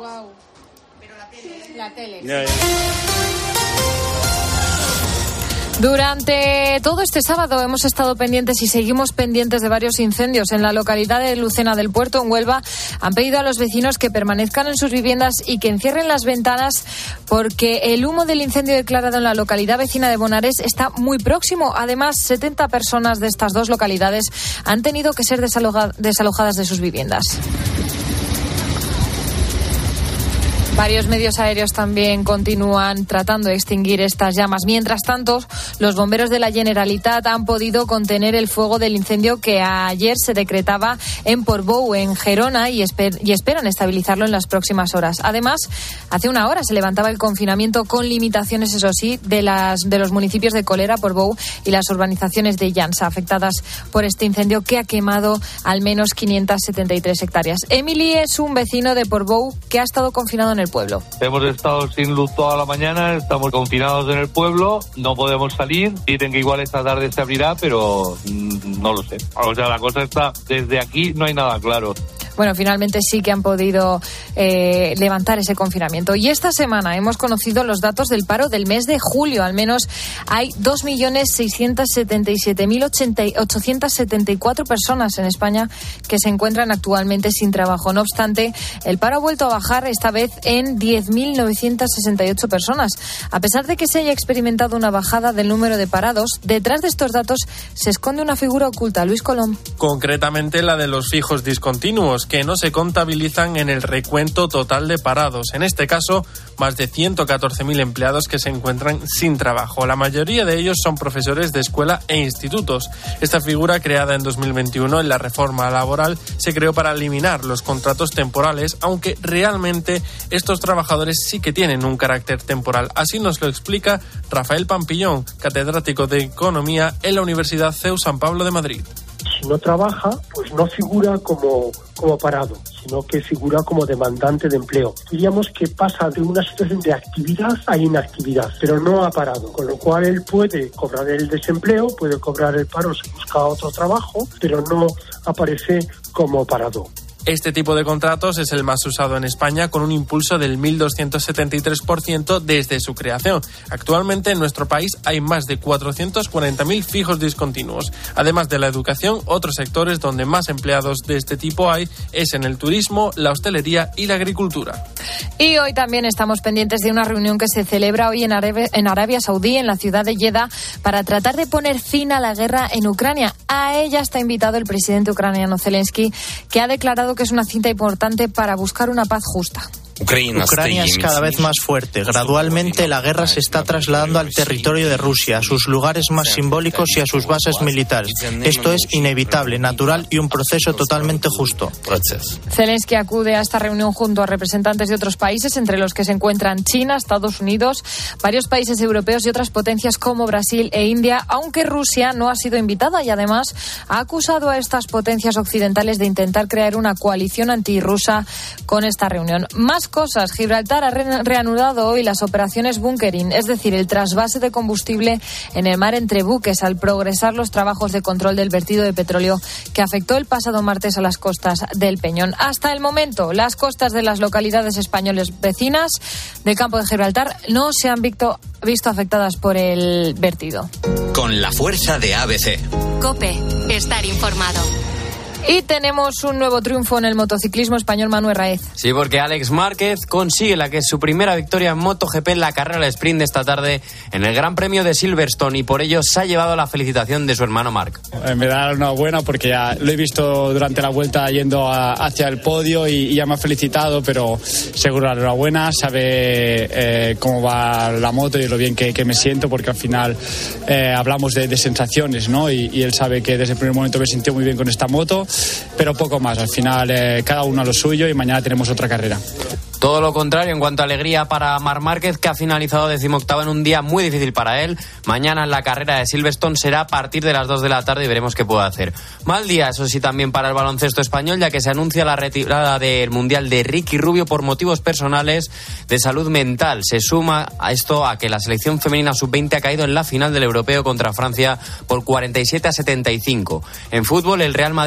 Wow. Pero la tele. La tele. Ya, ya. Durante todo este sábado hemos estado pendientes y seguimos pendientes de varios incendios en la localidad de Lucena del Puerto, en Huelva. Han pedido a los vecinos que permanezcan en sus viviendas y que encierren las ventanas porque el humo del incendio declarado en la localidad vecina de Bonares está muy próximo. Además, 70 personas de estas dos localidades han tenido que ser desaloja- desalojadas de sus viviendas. Varios medios aéreos también continúan tratando de extinguir estas llamas. Mientras tanto, los bomberos de la Generalitat han podido contener el fuego del incendio que ayer se decretaba en Portbou, en Gerona, y, esper- y esperan estabilizarlo en las próximas horas. Además, hace una hora se levantaba el confinamiento con limitaciones, eso sí, de, los municipios de Colera, Portbou y las urbanizaciones de Llansa, afectadas por este incendio que ha quemado al menos 573 hectáreas. Emily es un vecino de Portbou que ha estado confinado en el pueblo. Hemos estado sin luz toda la mañana, estamos confinados en el pueblo, no podemos salir. Dicen que igual esta tarde se abrirá, pero mm, no lo sé. O sea, la cosa está, desde aquí no hay nada claro. Bueno, finalmente sí que han podido eh, levantar ese confinamiento. Y esta semana hemos conocido los datos del paro del mes de julio. Al menos hay 2.677.874 personas en España que se encuentran actualmente sin trabajo. No obstante, el paro ha vuelto a bajar esta vez en 10.968 personas. A pesar de que se haya experimentado una bajada del número de parados, detrás de estos datos se esconde una figura oculta. Luis Colón. concretamente la de los fijos discontinuos, que no se contabilizan en el recuento total de parados. En este caso, más de 114.000 empleados que se encuentran sin trabajo. La mayoría de ellos son profesores de escuela e institutos. Esta figura, creada en 2021 en la reforma laboral, se creó para eliminar los contratos temporales, aunque realmente estos trabajadores sí que tienen un carácter temporal. Así nos lo explica Rafael Pampillón, catedrático de Economía en la Universidad CEU San Pablo de Madrid. Si no trabaja, pues no figura como, como parado, sino que figura como demandante de empleo. Diríamos que pasa de una situación de actividad a inactividad, pero no ha parado, con lo cual él puede cobrar el desempleo, puede cobrar el paro si busca otro trabajo, pero no aparece como parado. Este tipo de contratos es el más usado en España con un impulso del 1.273% desde su creación. Actualmente en nuestro país hay más de 440.000 fijos discontinuos. Además de la educación, otros sectores donde más empleados de este tipo hay es en el turismo, la hostelería y la agricultura. Y hoy también estamos pendientes de una reunión que se celebra hoy en Arabia, en Arabia Saudí, en la ciudad de Jeddah, para tratar de poner fin a la guerra en Ucrania. A ella está invitado el presidente ucraniano Zelensky, que ha declarado que es una cita importante para buscar una paz justa. Ucrania es cada vez más fuerte. Gradualmente la guerra se está trasladando al territorio de Rusia, a sus lugares más simbólicos y a sus bases militares. Esto es inevitable, natural y un proceso totalmente justo. Zelensky acude a esta reunión junto a representantes de otros países, entre los que se encuentran China, Estados Unidos, varios países europeos y otras potencias como Brasil e India, aunque Rusia no ha sido invitada y además ha acusado a estas potencias occidentales de intentar crear una coalición antirrusa con esta reunión. Más cosas. Gibraltar ha re- reanudado hoy las operaciones bunkering, es decir, el trasvase de combustible en el mar entre buques al progresar los trabajos de control del vertido de petróleo que afectó el pasado martes a las costas del Peñón. Hasta el momento, las costas de las localidades españoles vecinas del campo de Gibraltar no se han visto, visto afectadas por el vertido. Con la fuerza de ABC. Cope, estar informado. Y tenemos un nuevo triunfo en el motociclismo español Manuel Raez. Sí, porque Alex Márquez consigue la que es su primera victoria en MotoGP en la carrera de sprint de esta tarde en el Gran Premio de Silverstone y por ello se ha llevado la felicitación de su hermano Marc. Eh, Me da una buena porque ya lo he visto durante la vuelta yendo a- hacia el podio y, y ya me ha felicitado, pero seguro la enhorabuena, sabe eh, cómo va la moto y lo bien que, que me siento porque al final eh, hablamos de, de sensaciones, ¿no? Y, y él sabe que desde el primer momento me sintió muy bien con esta moto, pero poco más. Al final eh, cada uno a lo suyo y mañana tenemos otra carrera. Todo lo contrario en cuanto a alegría para Mar Márquez, que ha finalizado decimoctavo en un día muy difícil para él. Mañana en la carrera de Silverstone será a partir de las 2 de la tarde y veremos qué puede hacer. Mal día, eso sí, también para el baloncesto español, ya que se anuncia la retirada del Mundial de Ricky Rubio por motivos personales de salud mental. Se suma a esto a que la selección femenina sub-20 ha caído en la final del europeo contra Francia por 47 a 75. En fútbol, el Real Madrid